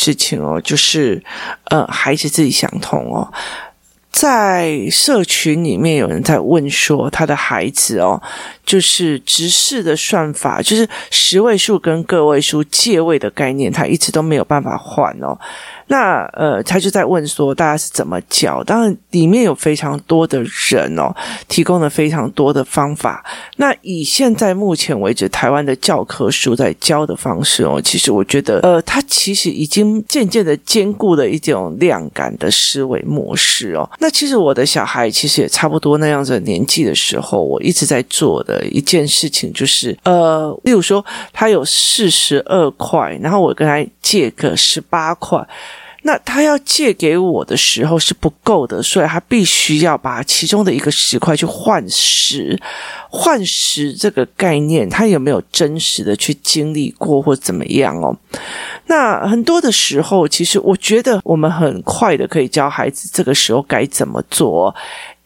事情哦，就是呃，孩子自己想通哦。在社群里面有人在问说，他的孩子哦，就是直视的算法，就是十位数跟个位数借位的概念，他一直都没有办法换哦。那呃，他就在问说，大家是怎么教？当然，里面有非常多的人哦，提供了非常多的方法。那以现在目前为止，台湾的教科书在教的方式哦，其实我觉得，呃，它其实已经渐渐的兼顾了一种量感的思维模式哦。那其实我的小孩其实也差不多那样子年纪的时候，我一直在做的一件事情就是，呃，例如说他有四十二块，然后我跟他借个十八块。那他要借给我的时候是不够的，所以他必须要把其中的一个十块去换十，换十这个概念，他有没有真实的去经历过或怎么样哦？那很多的时候，其实我觉得我们很快的可以教孩子这个时候该怎么做。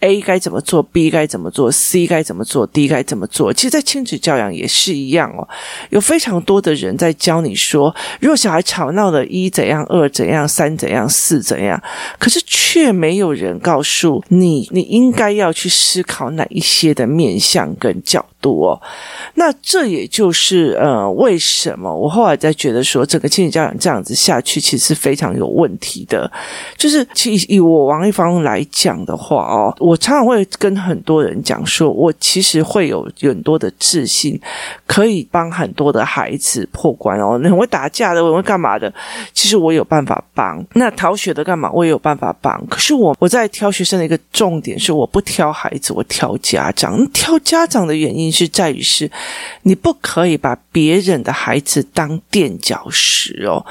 A 该怎么做，B 该怎么做，C 该怎么做，D 该怎么做？其实，在亲子教养也是一样哦。有非常多的人在教你说，如果小孩吵闹了，一怎样，二怎样，三怎样，四怎样，可是却没有人告诉你，你应该要去思考哪一些的面向跟角度哦。那这也就是呃，为什么我后来在觉得说，整个亲子教养这样子下去，其实是非常有问题的。就是其实以我王一芳来讲的话哦，我。我常常会跟很多人讲说，我其实会有很多的自信，可以帮很多的孩子破关哦。你很会打架的，我会干嘛的？其实我有办法帮。那逃学的干嘛？我也有办法帮。可是我我在挑学生的一个重点是，我不挑孩子，我挑家长。挑家长的原因是在于是，你不可以把别人的孩子当垫脚石哦。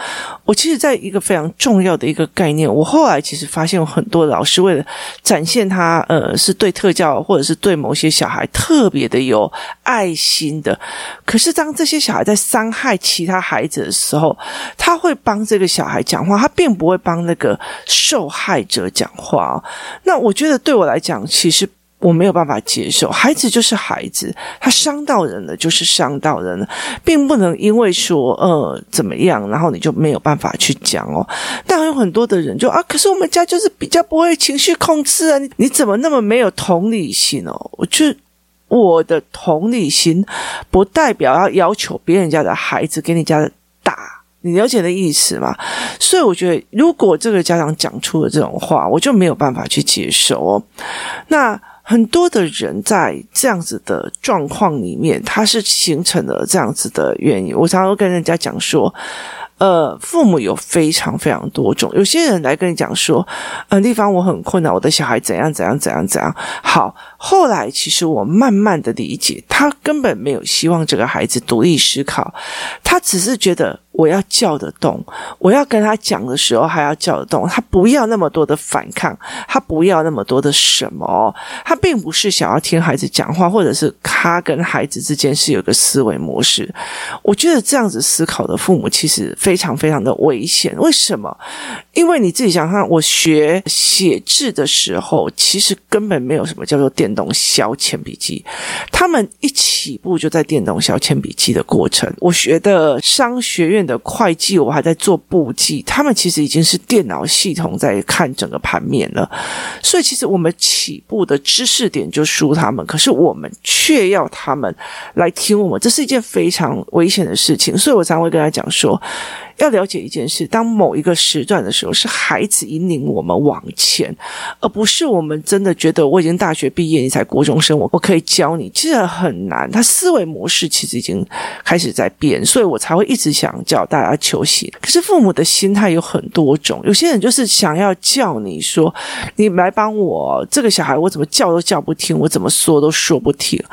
我其实在一个非常重要的一个概念，我后来其实发现有很多老师为了展现他。呃，是对特教或者是对某些小孩特别的有爱心的，可是当这些小孩在伤害其他孩子的时候，他会帮这个小孩讲话，他并不会帮那个受害者讲话。那我觉得对我来讲，其实。我没有办法接受，孩子就是孩子，他伤到人了就是伤到人了，并不能因为说呃怎么样，然后你就没有办法去讲哦。但有很多的人就啊，可是我们家就是比较不会情绪控制啊，你你怎么那么没有同理心哦？我就我的同理心不代表要要求别人家的孩子给你家的打，你了解的意思吗？所以我觉得，如果这个家长讲出了这种话，我就没有办法去接受哦。那。很多的人在这样子的状况里面，他是形成了这样子的原因。我常常跟人家讲说，呃，父母有非常非常多种。有些人来跟你讲说，呃，丽芳我很困难，我的小孩怎样怎样怎样怎样。好，后来其实我慢慢的理解，他根本没有希望这个孩子独立思考，他只是觉得。我要叫得动，我要跟他讲的时候还要叫得动，他不要那么多的反抗，他不要那么多的什么，他并不是想要听孩子讲话，或者是他跟孩子之间是有个思维模式。我觉得这样子思考的父母其实非常非常的危险。为什么？因为你自己想看，我学写字的时候，其实根本没有什么叫做电动削铅笔机，他们一起步就在电动削铅笔机的过程。我学的商学院的会计，我还在做簿记，他们其实已经是电脑系统在看整个盘面了。所以，其实我们起步的知识点就输他们，可是我们却要他们来听我们，这是一件非常危险的事情。所以我常会跟他讲说。要了解一件事，当某一个时段的时候，是孩子引领我们往前，而不是我们真的觉得我已经大学毕业，你才国中生，我我可以教你，其实很难。他思维模式其实已经开始在变，所以我才会一直想叫大家求行。可是父母的心态有很多种，有些人就是想要叫你说，你来帮我这个小孩，我怎么叫都叫不听，我怎么说都说不听。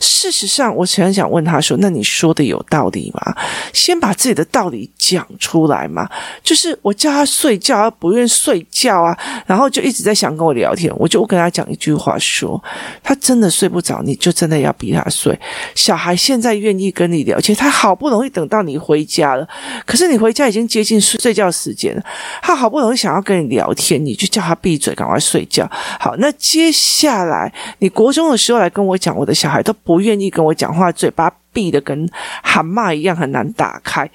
事实上，我很想问他说，那你说的有道理吗？先把自己的道理讲。出来嘛，就是我叫他睡觉，他不愿睡觉啊，然后就一直在想跟我聊天。我就跟他讲一句话说，他真的睡不着，你就真的要逼他睡。小孩现在愿意跟你聊天，他好不容易等到你回家了，可是你回家已经接近睡觉时间了，他好不容易想要跟你聊天，你就叫他闭嘴，赶快睡觉。好，那接下来你国中的时候来跟我讲，我的小孩都不愿意跟我讲话，嘴巴闭得跟蛤蟆一样，很难打开。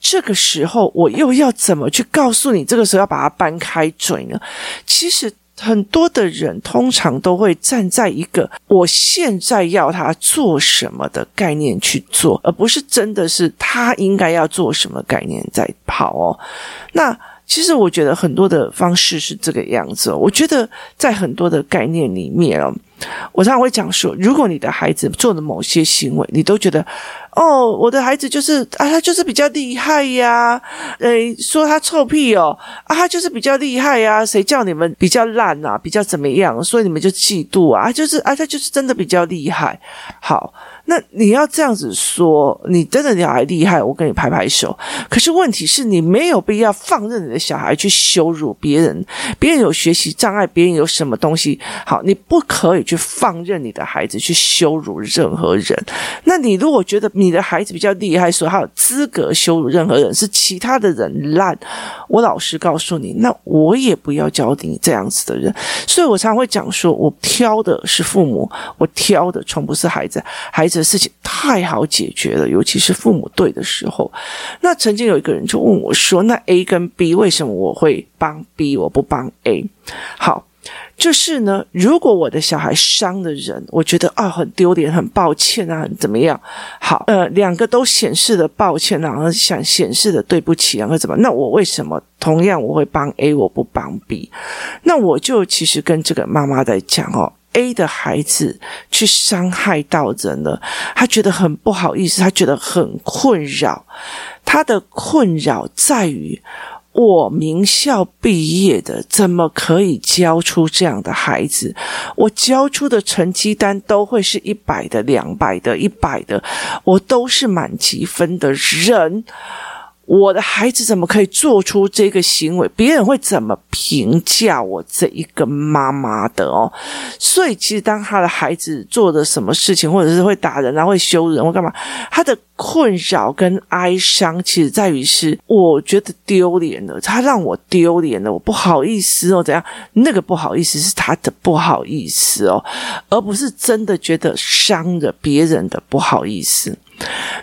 这个时候，我又要怎么去告诉你？这个时候要把它掰开嘴呢？其实很多的人通常都会站在一个我现在要他做什么的概念去做，而不是真的是他应该要做什么概念在跑哦。那。其实我觉得很多的方式是这个样子。我觉得在很多的概念里面哦，我常常会讲说，如果你的孩子做的某些行为，你都觉得哦，我的孩子就是啊，他就是比较厉害呀，诶，说他臭屁哦，啊，他就是比较厉害呀，谁叫你们比较烂啊，比较怎么样，所以你们就嫉妒啊，就是啊，他就是真的比较厉害。好。那你要这样子说，你真的小孩厉害，我跟你拍拍手。可是问题是你没有必要放任你的小孩去羞辱别人，别人有学习障碍，别人有什么东西，好，你不可以去放任你的孩子去羞辱任何人。那你如果觉得你的孩子比较厉害，说他有资格羞辱任何人，是其他的人烂，我老实告诉你，那我也不要教你这样子的人。所以我常会讲说，我挑的是父母，我挑的从不是孩子，孩子。的事情太好解决了，尤其是父母对的时候。那曾经有一个人就问我说：“那 A 跟 B 为什么我会帮 B，我不帮 A？” 好，就是呢，如果我的小孩伤的人，我觉得啊很丢脸，很抱歉啊，很怎么样？好，呃，两个都显示的抱歉，然后想显示的对不起，然后怎么？那我为什么同样我会帮 A，我不帮 B？那我就其实跟这个妈妈在讲哦。A 的孩子去伤害到人了，他觉得很不好意思，他觉得很困扰。他的困扰在于，我名校毕业的，怎么可以教出这样的孩子？我教出的成绩单都会是一百的、两百的、一百的，我都是满级分的人。我的孩子怎么可以做出这个行为？别人会怎么评价我这一个妈妈的哦？所以，其实当他的孩子做的什么事情，或者是会打人啊，会羞人，或干嘛，他的困扰跟哀伤，其实在于是我觉得丢脸了，他让我丢脸了，我不好意思哦，怎样？那个不好意思是他的不好意思哦，而不是真的觉得伤了别人的不好意思。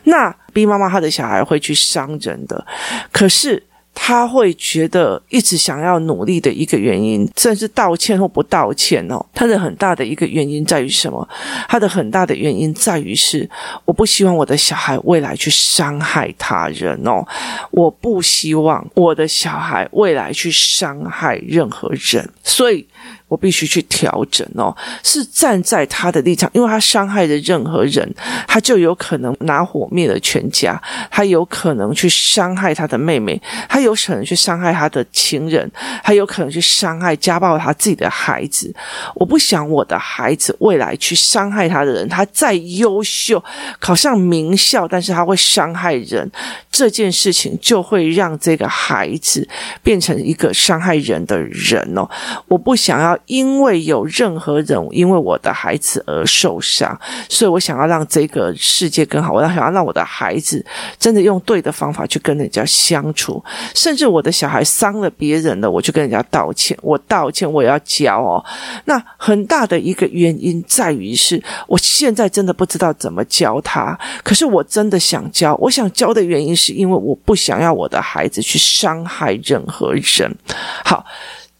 那 B 妈妈她的小孩会去伤人的，可是他会觉得一直想要努力的一个原因，甚至道歉或不道歉哦，他的很大的一个原因在于什么？他的很大的原因在于是我不希望我的小孩未来去伤害他人哦，我不希望我的小孩未来去伤害任何人，所以。我必须去调整哦，是站在他的立场，因为他伤害了任何人，他就有可能拿火灭了全家，他有可能去伤害他的妹妹，他有可能去伤害他的情人，他有可能去伤害家暴他自己的孩子。我不想我的孩子未来去伤害他的人，他再优秀，考上名校，但是他会伤害人，这件事情就会让这个孩子变成一个伤害人的人哦。我不想要。因为有任何人因为我的孩子而受伤，所以我想要让这个世界更好。我要想要让我的孩子真的用对的方法去跟人家相处，甚至我的小孩伤了别人了，我就跟人家道歉。我道歉，我也要教哦。那很大的一个原因在于是，我现在真的不知道怎么教他。可是我真的想教，我想教的原因是因为我不想要我的孩子去伤害任何人。好。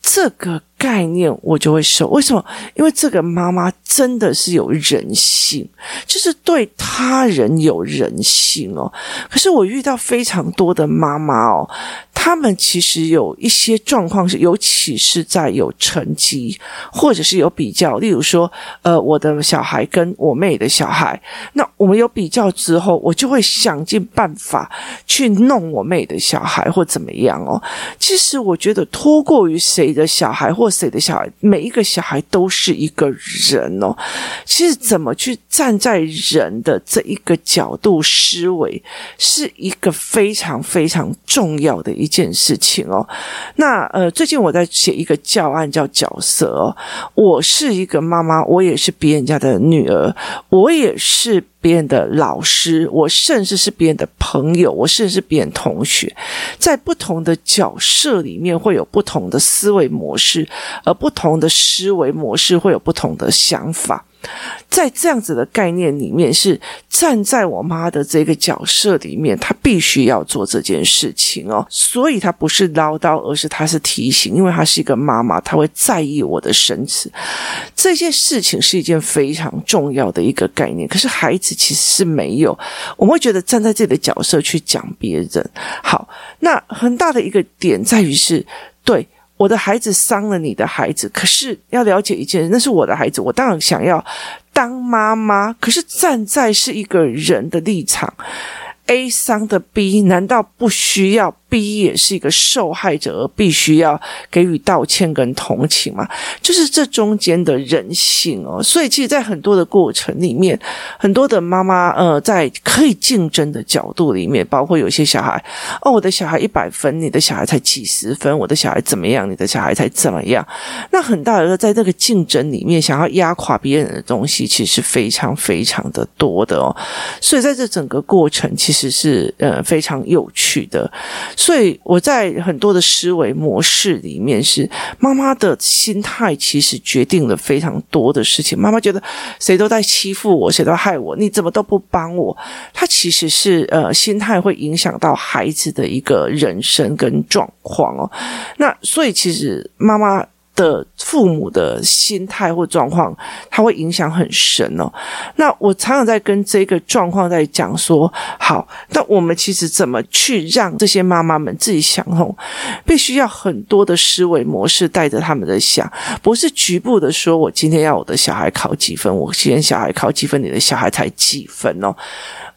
这个概念我就会受，为什么？因为这个妈妈真的是有人性，就是对他人有人性哦。可是我遇到非常多的妈妈哦。他们其实有一些状况是，尤其是在有成绩或者是有比较，例如说，呃，我的小孩跟我妹的小孩，那我们有比较之后，我就会想尽办法去弄我妹的小孩或怎么样哦。其实我觉得，托过于谁的小孩或谁的小孩，每一个小孩都是一个人哦。其实怎么去站在人的这一个角度思维，是一个非常非常重要的一件事情哦。那呃，最近我在写一个教案叫角色哦。我是一个妈妈，我也是别人家的女儿，我也是别人的老师，我甚至是别人的朋友，我甚至是别人同学。在不同的角色里面，会有不同的思维模式，而不同的思维模式会有不同的想法。在这样子的概念里面，是站在我妈的这个角色里面，她必须要做这件事情哦。所以她不是唠叨，而是她是提醒，因为她是一个妈妈，她会在意我的生死。这件事情是一件非常重要的一个概念。可是孩子其实是没有，我们会觉得站在自己的角色去讲别人。好，那很大的一个点在于是对。我的孩子伤了你的孩子，可是要了解一件事，那是我的孩子，我当然想要当妈妈，可是站在是一个人的立场。A 伤的 B，难道不需要 B 也是一个受害者，而必须要给予道歉跟同情嘛？就是这中间的人性哦。所以，其实，在很多的过程里面，很多的妈妈呃，在可以竞争的角度里面，包括有些小孩哦，我的小孩一百分，你的小孩才几十分，我的小孩怎么样，你的小孩才怎么样？那很大的在这个竞争里面，想要压垮别人的东西，其实是非常非常的多的哦。所以，在这整个过程，其实是呃非常有趣的，所以我在很多的思维模式里面，是妈妈的心态其实决定了非常多的事情。妈妈觉得谁都在欺负我，谁都害我，你怎么都不帮我？她其实是呃心态会影响到孩子的一个人生跟状况哦。那所以其实妈妈。的父母的心态或状况，它会影响很深哦。那我常常在跟这个状况在讲说，好，那我们其实怎么去让这些妈妈们自己想通？必须要很多的思维模式带着他们的想，不是局部的说，我今天要我的小孩考几分，我今天小孩考几分，你的小孩才几分哦。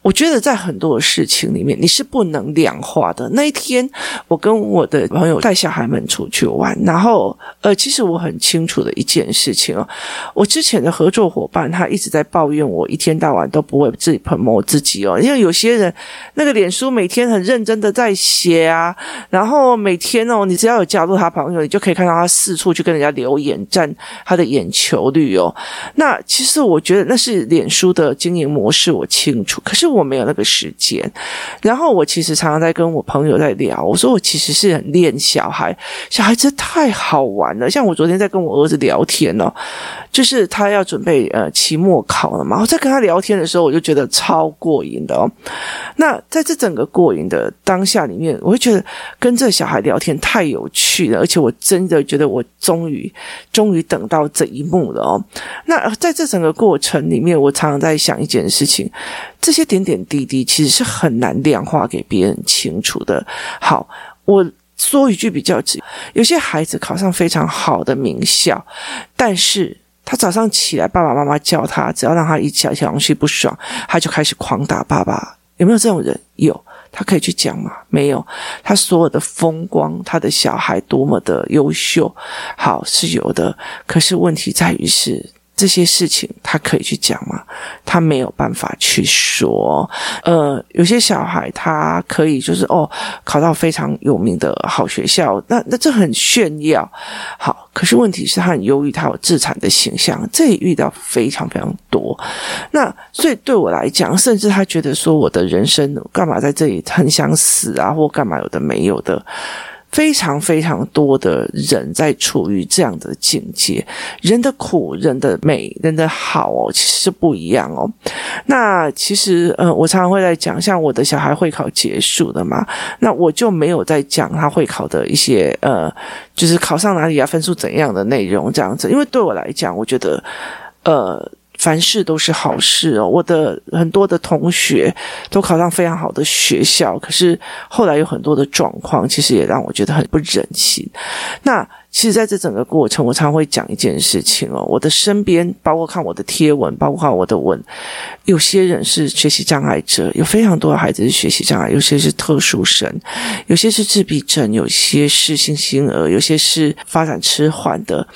我觉得在很多的事情里面，你是不能量化的。那一天，我跟我的朋友带小孩们出去玩，然后，呃，其实我很清楚的一件事情哦，我之前的合作伙伴他一直在抱怨我一天到晚都不会自己喷磨自己哦，因为有些人那个脸书每天很认真的在写啊，然后每天哦，你只要有加入他朋友，你就可以看到他四处去跟人家留言，占他的眼球率哦。那其实我觉得那是脸书的经营模式，我清楚，可是。我没有那个时间，然后我其实常常在跟我朋友在聊，我说我其实是很恋小孩，小孩子太好玩了。像像我昨天在跟我儿子聊天哦，就是他要准备呃期末考了嘛，我在跟他聊天的时候，我就觉得超过瘾的哦。那在这整个过瘾的当下里面，我会觉得跟这小孩聊天太有趣了，而且我真的觉得我终于终于等到这一幕了哦。那在这整个过程里面，我常常在想一件事情。这些点点滴滴其实是很难量化给别人清楚的。好，我说一句比较直，有些孩子考上非常好的名校，但是他早上起来，爸爸妈妈叫他，只要让他一起来情绪不爽，他就开始狂打爸爸。有没有这种人？有，他可以去讲吗？没有，他所有的风光，他的小孩多么的优秀，好，是有的。可是问题在于是。这些事情他可以去讲吗？他没有办法去说。呃，有些小孩他可以就是哦，考到非常有名的好学校，那那这很炫耀。好，可是问题是他很忧郁，他有自残的形象，这也遇到非常非常多。那所以对我来讲，甚至他觉得说我的人生干嘛在这里很想死啊，或干嘛有的没有的。非常非常多的人在处于这样的境界，人的苦、人的美、人的好哦，其实是不一样哦。那其实，呃，我常常会在讲，像我的小孩会考结束了嘛，那我就没有在讲他会考的一些，呃，就是考上哪里啊，分数怎样的内容这样子，因为对我来讲，我觉得，呃。凡事都是好事哦。我的很多的同学都考上非常好的学校，可是后来有很多的状况，其实也让我觉得很不忍心。那。其实，在这整个过程，我常常会讲一件事情哦。我的身边，包括看我的贴文，包括看我的文，有些人是学习障碍者，有非常多的孩子是学习障碍，有些是特殊生，有些是自闭症，有些是星星儿，有些是发展迟缓的，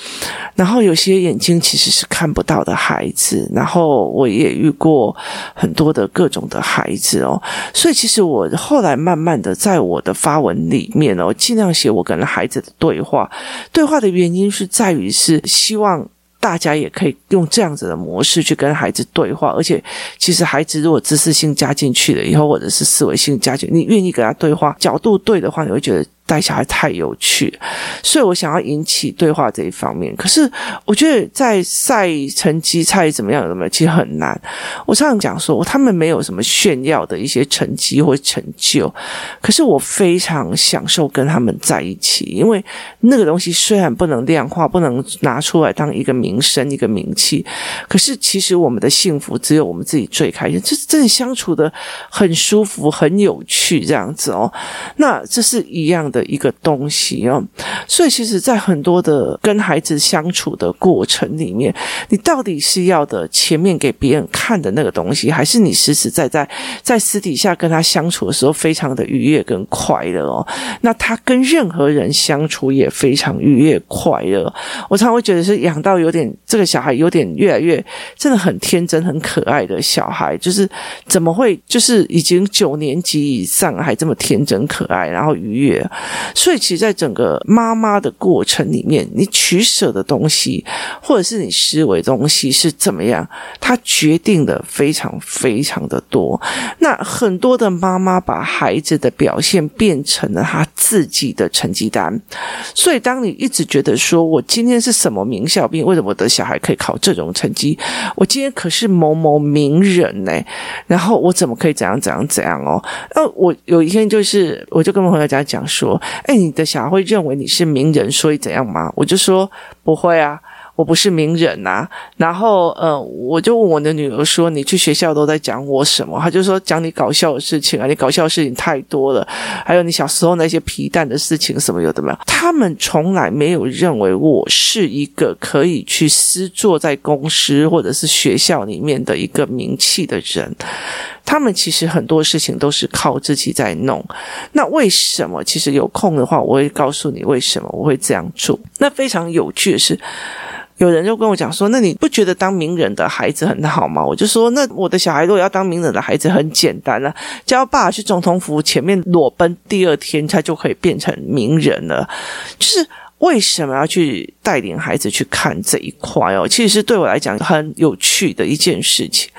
然后有些眼睛其实是看不到的孩子。然后我也遇过很多的各种的孩子哦。所以，其实我后来慢慢的在我的发文里面哦，尽量写我跟孩子的对话。对话的原因是在于是希望大家也可以用这样子的模式去跟孩子对话，而且其实孩子如果知识性加进去了以后，或者是思维性加进，你愿意跟他对话，角度对的话，你会觉得。带小孩太有趣，所以我想要引起对话这一方面。可是我觉得在赛成绩赛怎么样怎么样，其实很难。我常常讲说，他们没有什么炫耀的一些成绩或成就，可是我非常享受跟他们在一起，因为那个东西虽然不能量化，不能拿出来当一个名声、一个名气，可是其实我们的幸福只有我们自己最开心。这真的相处的很舒服、很有趣这样子哦。那这是一样。的一个东西哦，所以其实，在很多的跟孩子相处的过程里面，你到底是要的前面给别人看的那个东西，还是你实实在在在私底下跟他相处的时候，非常的愉悦跟快乐哦？那他跟任何人相处也非常愉悦快乐。我常会觉得是养到有点这个小孩有点越来越真的很天真、很可爱的小孩，就是怎么会就是已经九年级以上还这么天真可爱，然后愉悦。所以，其实，在整个妈妈的过程里面，你取舍的东西，或者是你思维东西是怎么样，它决定的非常非常的多。那很多的妈妈把孩子的表现变成了他自己的成绩单。所以，当你一直觉得说我今天是什么名校兵，为什么我的小孩可以考这种成绩？我今天可是某某名人呢？然后我怎么可以怎样怎样怎样哦？那，我有一天就是，我就跟朋友家讲说。哎，你的小孩会认为你是名人，所以怎样吗？我就说不会啊，我不是名人呐。然后，呃，我就问我的女儿说：“你去学校都在讲我什么？”她就说：“讲你搞笑的事情啊，你搞笑的事情太多了，还有你小时候那些皮蛋的事情什么有的没有。”他们从来没有认为我是一个可以去私坐在公司或者是学校里面的一个名气的人。他们其实很多事情都是靠自己在弄。那为什么？其实有空的话，我会告诉你为什么我会这样做。那非常有趣的是，有人就跟我讲说：“那你不觉得当名人的孩子很好吗？”我就说：“那我的小孩如果要当名人的孩子，很简单了，叫爸爸去总统府前面裸奔，第二天他就可以变成名人了。”就是。为什么要去带领孩子去看这一块哦？其实是对我来讲很有趣的一件事情。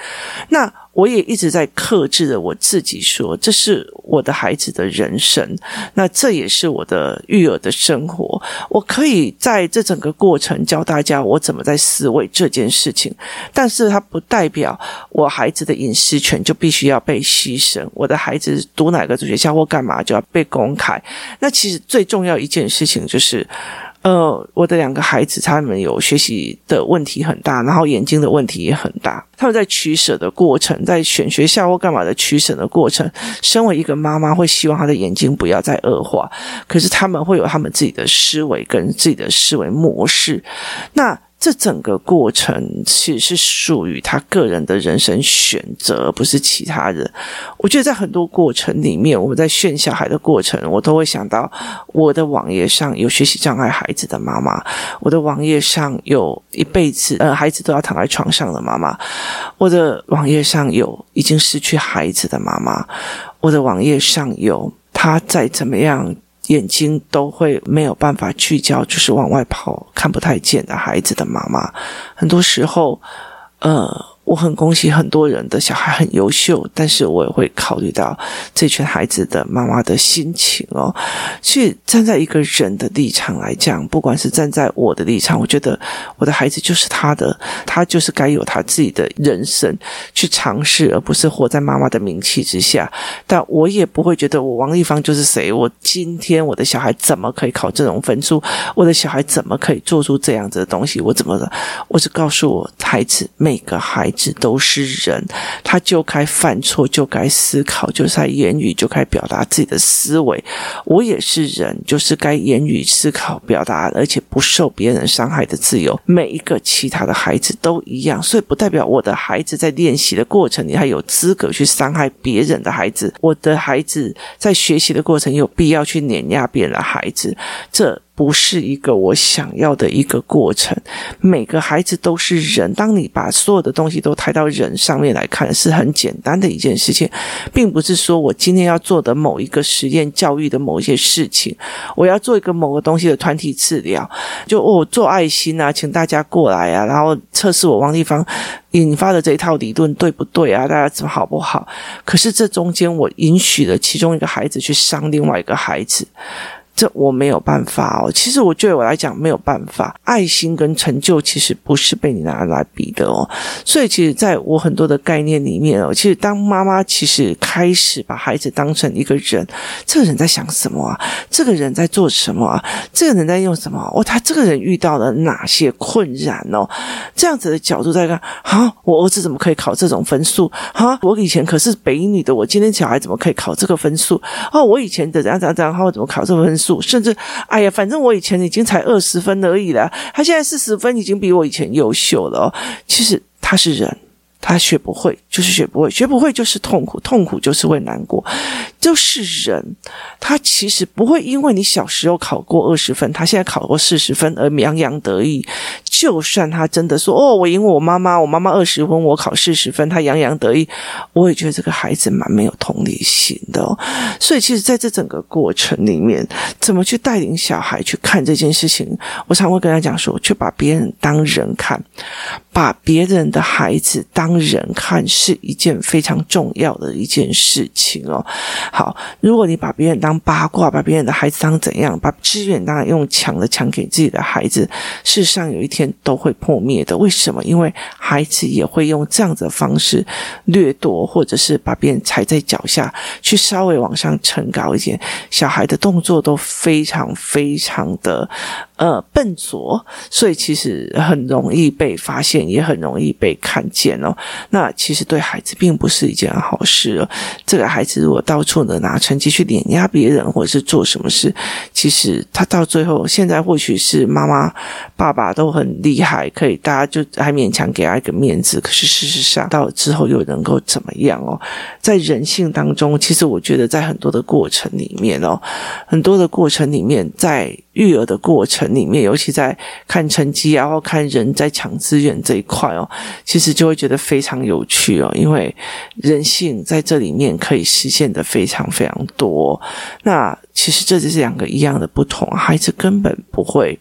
那我也一直在克制着我自己说，这是我的孩子的人生，那这也是我的育儿的生活。我可以在这整个过程教大家我怎么在思维这件事情，但是它不代表我孩子的隐私权就必须要被牺牲。我的孩子读哪个学校或干嘛就要被公开。那其实最重要一件事情就是。呃，我的两个孩子，他们有学习的问题很大，然后眼睛的问题也很大。他们在取舍的过程，在选学校或干嘛的取舍的过程，身为一个妈妈，会希望他的眼睛不要再恶化。可是他们会有他们自己的思维跟自己的思维模式。那。这整个过程其实是属于他个人的人生选择，不是其他人。我觉得在很多过程里面，我们在训小孩的过程，我都会想到我的网页上有学习障碍孩子的妈妈，我的网页上有一辈子呃孩子都要躺在床上的妈妈，我的网页上有已经失去孩子的妈妈，我的网页上有他在怎么样。眼睛都会没有办法聚焦，就是往外跑，看不太见的孩子的妈妈，很多时候，呃，我很恭喜很多人的小孩很优秀，但是我也会考虑到这群孩子的妈妈的心情哦。所以站在一个人的立场来讲，不管是站在我的立场，我觉得我的孩子就是他的，他就是该有他自己的人生去尝试，而不是活在妈妈的名气之下。但我也不会觉得我王丽芳就是谁，我今天我的小孩怎么可以考这种分数？我的小孩怎么可以做出这样子的东西？我怎么的？我只告诉我孩子，每个孩子都是人，他就该犯错，就该思考，就是在言语就该表达自己的思维。我也是人，就是该言语、思考、表达，而且不受别人伤害的自由。每一个其他的孩子都一样，所以不代表我的孩子在练习的过程里还有资格去伤害别人的孩子。我的孩子在学习的过程有必要去碾压别人的孩子？这。不是一个我想要的一个过程。每个孩子都是人，当你把所有的东西都抬到人上面来看，是很简单的一件事情，并不是说我今天要做的某一个实验教育的某一些事情，我要做一个某个东西的团体治疗，就我、做爱心啊，请大家过来啊，然后测试我王立芳引发的这一套理论对不对啊？大家怎么好不好？可是这中间我允许了其中一个孩子去伤另外一个孩子。这我没有办法哦。其实我对我来讲没有办法，爱心跟成就其实不是被你拿来比的哦。所以其实在我很多的概念里面哦，其实当妈妈其实开始把孩子当成一个人，这个人在想什么啊？这个人在做什么啊？这个人在用什么？哦，他这个人遇到了哪些困难哦？这样子的角度在看，啊，我儿子怎么可以考这种分数？啊，我以前可是北女的，我今天小孩怎么可以考这个分数？哦，我以前的怎样怎样怎样，他会怎么考这个分数？甚至，哎呀，反正我以前已经才二十分而已了，他现在四十分，已经比我以前优秀了。其实他是人。他学不会，就是学不会，学不会就是痛苦，痛苦就是会难过，就是人。他其实不会因为你小时候考过二十分，他现在考过四十分而洋洋得意。就算他真的说：“哦，我赢我妈妈，我妈妈二十分，我考四十分，他洋洋得意。”我也觉得这个孩子蛮没有同理心的哦。所以，其实在这整个过程里面，怎么去带领小孩去看这件事情，我常会跟他讲说：“去把别人当人看，把别人的孩子当。”人看是一件非常重要的一件事情哦。好，如果你把别人当八卦，把别人的孩子当怎样，把资源当然用抢的抢给自己的孩子，事实上有一天都会破灭的。为什么？因为孩子也会用这样子的方式掠夺，或者是把别人踩在脚下，去稍微往上撑高一点。小孩的动作都非常非常的呃笨拙，所以其实很容易被发现，也很容易被看见哦。那其实对孩子并不是一件好事。这个孩子如果到处的拿成绩去碾压别人，或者是做什么事，其实他到最后，现在或许是妈妈、爸爸都很厉害，可以大家就还勉强给他一个面子。可是事实上，到之后又能够怎么样哦？在人性当中，其实我觉得在很多的过程里面哦，很多的过程里面，在育儿的过程里面，尤其在看成绩，然后看人在抢资源这一块哦，其实就会觉得非。非常有趣哦，因为人性在这里面可以实现的非常非常多。那其实这就是两个一样的不同，孩子根本不会。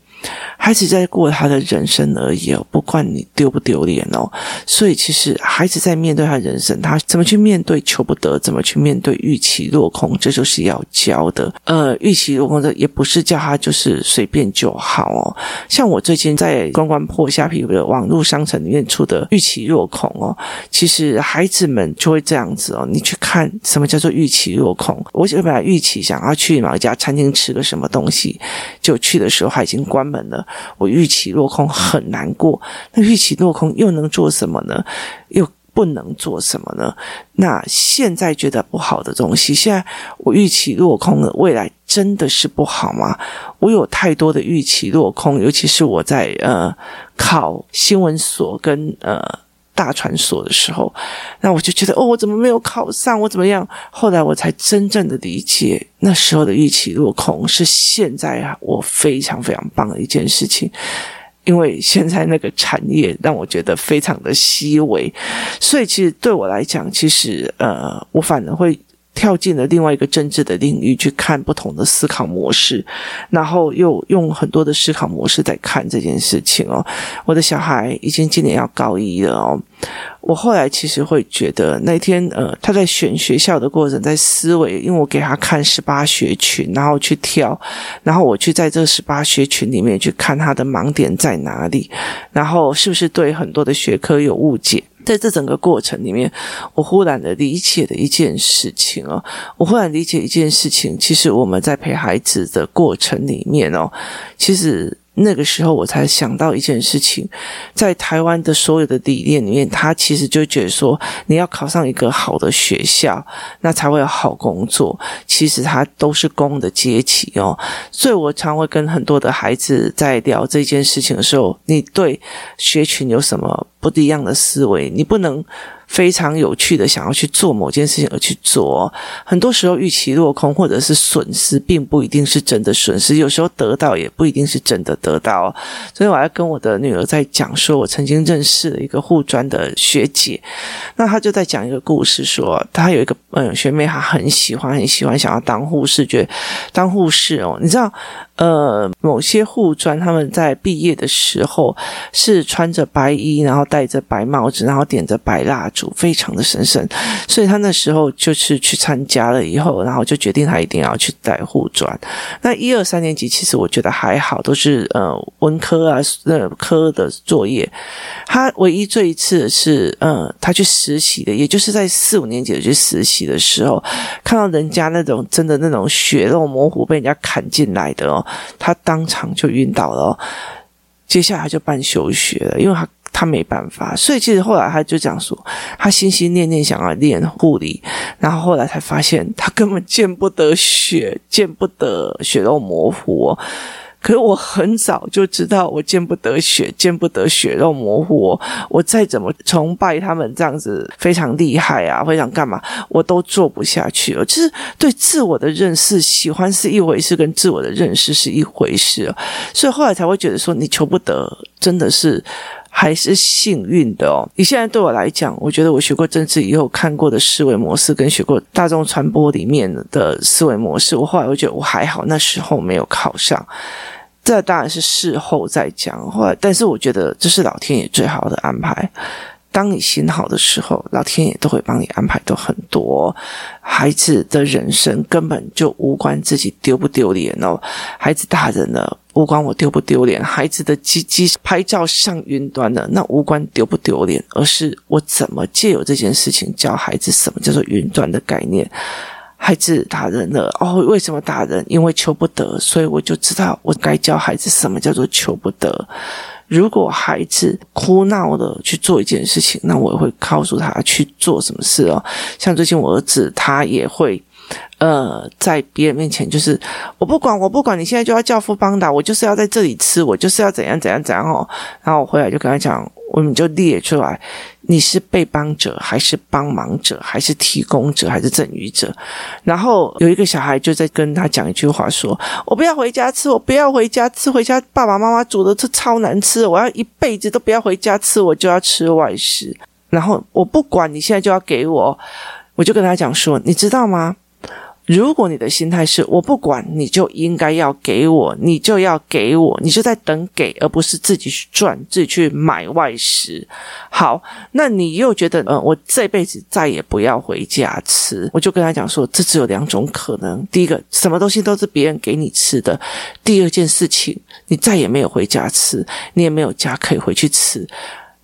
孩子在过他的人生而已哦，不管你丢不丢脸哦。所以其实孩子在面对他人生，他怎么去面对求不得，怎么去面对预期落空，这就是要教的。呃，预期落空的也不是叫他就是随便就好哦。像我最近在关关破虾皮的网络商城里面出的预期落空哦，其实孩子们就会这样子哦。你去看什么叫做预期落空？我本来预期想要去某一家餐厅吃个什么东西，就去的时候他已经关门。了，我预期落空很难过。那预期落空又能做什么呢？又不能做什么呢？那现在觉得不好的东西，现在我预期落空了，未来真的是不好吗？我有太多的预期落空，尤其是我在呃考新闻所跟呃。大传所的时候，那我就觉得哦，我怎么没有考上？我怎么样？后来我才真正的理解，那时候的预期落空是现在啊，我非常非常棒的一件事情，因为现在那个产业让我觉得非常的稀微，所以其实对我来讲，其实呃，我反而会。跳进了另外一个政治的领域去看不同的思考模式，然后又用很多的思考模式在看这件事情哦。我的小孩已经今年要高一了哦。我后来其实会觉得那天呃，他在选学校的过程，在思维，因为我给他看十八学群，然后去挑，然后我去在这十八学群里面去看他的盲点在哪里，然后是不是对很多的学科有误解。在这整个过程里面，我忽然的理解了一件事情哦，我忽然理解一件事情，其实我们在陪孩子的过程里面哦，其实。那个时候我才想到一件事情，在台湾的所有的理念里面，他其实就觉得说，你要考上一个好的学校，那才会有好工作。其实他都是工的阶级哦，所以我常会跟很多的孩子在聊这件事情的时候，你对学群有什么不一样的思维？你不能。非常有趣的，想要去做某件事情而去做，很多时候预期落空或者是损失，并不一定是真的损失。有时候得到也不一定是真的得到。所以我还跟我的女儿在讲，说我曾经认识了一个护专的学姐，那她就在讲一个故事，说她有一个嗯学妹，她很喜欢很喜欢想要当护士，觉得当护士哦，你知道。呃，某些护专他们在毕业的时候是穿着白衣，然后戴着白帽子，然后点着白蜡烛，非常的神圣。所以他那时候就是去参加了以后，然后就决定他一定要去带护专。那一二三年级其实我觉得还好，都是呃文科啊那科的作业。他唯一这一次是呃他去实习的，也就是在四五年级去实习的时候，看到人家那种真的那种血肉模糊被人家砍进来的哦。他当场就晕倒了，接下来就办休学了，因为他他没办法，所以其实后来他就讲说，他心心念念想要练护理，然后后来才发现他根本见不得血，见不得血肉模糊。可是我很早就知道，我见不得血，见不得血肉模糊。我再怎么崇拜他们这样子非常厉害啊，非常干嘛，我都做不下去了。就是对自我的认识，喜欢是一回事，跟自我的认识是一回事。所以后来才会觉得说，你求不得，真的是还是幸运的哦。你现在对我来讲，我觉得我学过政治以后看过的思维模式，跟学过大众传播里面的思维模式，我后来我觉得我还好，那时候没有考上。这当然是事后再讲，后来，但是我觉得这是老天爷最好的安排。当你心好的时候，老天爷都会帮你安排的很多。孩子的人生根本就无关自己丢不丢脸哦，孩子大人了，无关我丢不丢脸。孩子的机机拍照上云端了，那无关丢不丢脸，而是我怎么借由这件事情教孩子什么叫做云端的概念。孩子打人了哦，为什么打人？因为求不得，所以我就知道我该教孩子什么叫做求不得。如果孩子哭闹的去做一件事情，那我也会告诉他去做什么事哦。像最近我儿子，他也会呃在别人面前就是我不管，我不管，你现在就要叫富邦达，我就是要在这里吃，我就是要怎样怎样怎样哦。然后我回来就跟他讲。我们就列出来，你是被帮者，还是帮忙者，还是提供者，还是赠与者？然后有一个小孩就在跟他讲一句话说：“我不要回家吃，我不要回家吃，回家爸爸妈妈煮的这超难吃，我要一辈子都不要回家吃，我就要吃外食。然后我不管你现在就要给我，我就跟他讲说，你知道吗？”如果你的心态是我不管，你就应该要给我，你就要给我，你就在等给，而不是自己去赚，自己去买外食。好，那你又觉得，呃，我这辈子再也不要回家吃，我就跟他讲说，这只有两种可能：第一个，什么东西都是别人给你吃的；第二件事情，你再也没有回家吃，你也没有家可以回去吃。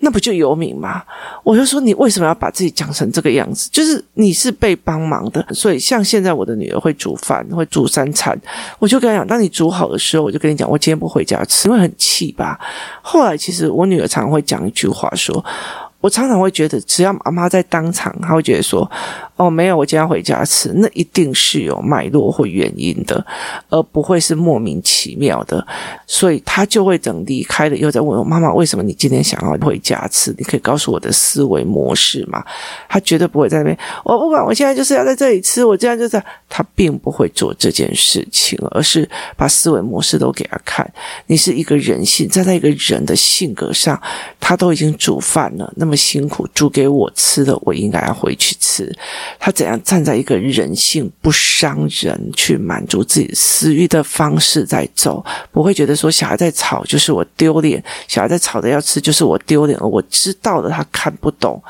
那不就游民吗？我就说，你为什么要把自己讲成这个样子？就是你是被帮忙的，所以像现在我的女儿会煮饭，会煮三餐，我就跟她讲，当你煮好的时候，我就跟你讲，我今天不回家吃，因为很气吧。后来其实我女儿常常会讲一句话说。我常常会觉得，只要妈妈在当场，她会觉得说：“哦，没有，我今天回家吃。”那一定是有脉络或原因的，而不会是莫名其妙的。所以她就会等离开了，又在问我妈妈：“为什么你今天想要回家吃？你可以告诉我的思维模式吗？”她绝对不会在那边。我不管，我现在就是要在这里吃。我这样就是，她并不会做这件事情，而是把思维模式都给她看。你是一个人性，站在一个人的性格上，他都已经煮饭了，那么。么辛苦煮给我吃的，我应该要回去吃。他怎样站在一个人性不伤人去满足自己私欲的方式在走，不会觉得说小孩在吵就是我丢脸，小孩在吵着要吃就是我丢脸，而我知道的他看不懂。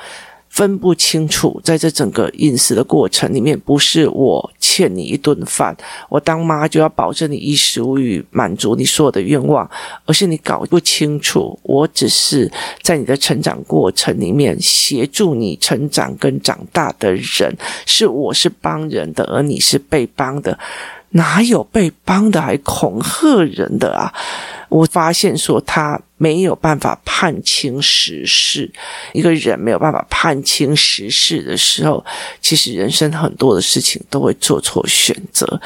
分不清楚，在这整个饮食的过程里面，不是我欠你一顿饭，我当妈就要保证你衣食无虞，满足你所有的愿望，而是你搞不清楚，我只是在你的成长过程里面协助你成长跟长大的人，是我是帮人的，而你是被帮的，哪有被帮的还恐吓人的啊？我发现说他没有办法判清时事，一个人没有办法判清时事的时候，其实人生很多的事情都会做错选择。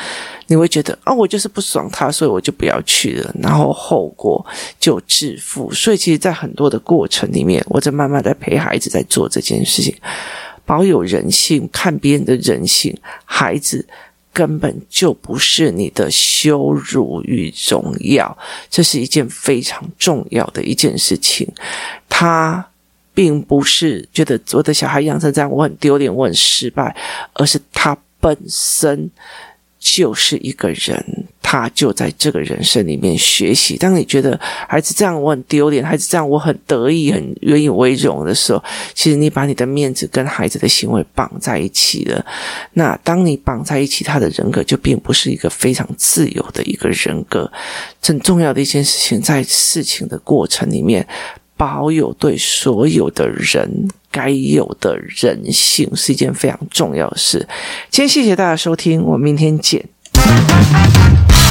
你会觉得啊，我就是不爽他，所以我就不要去了，然后后果就自负。所以，其实，在很多的过程里面，我在慢慢在陪孩子在做这件事情，保有人性，看别人的人性，孩子。根本就不是你的羞辱与荣耀，这是一件非常重要的一件事情。他并不是觉得我的小孩养成这样，我很丢脸，我很失败，而是他本身。就是一个人，他就在这个人生里面学习。当你觉得孩子这样我很丢脸，孩子这样我很得意、很愿意为荣的时候，其实你把你的面子跟孩子的行为绑在一起了。那当你绑在一起，他的人格就并不是一个非常自由的一个人格。很重要的一件事情，在事情的过程里面。保有对所有的人该有的人性是一件非常重要的事。今天谢谢大家收听，我们明天见。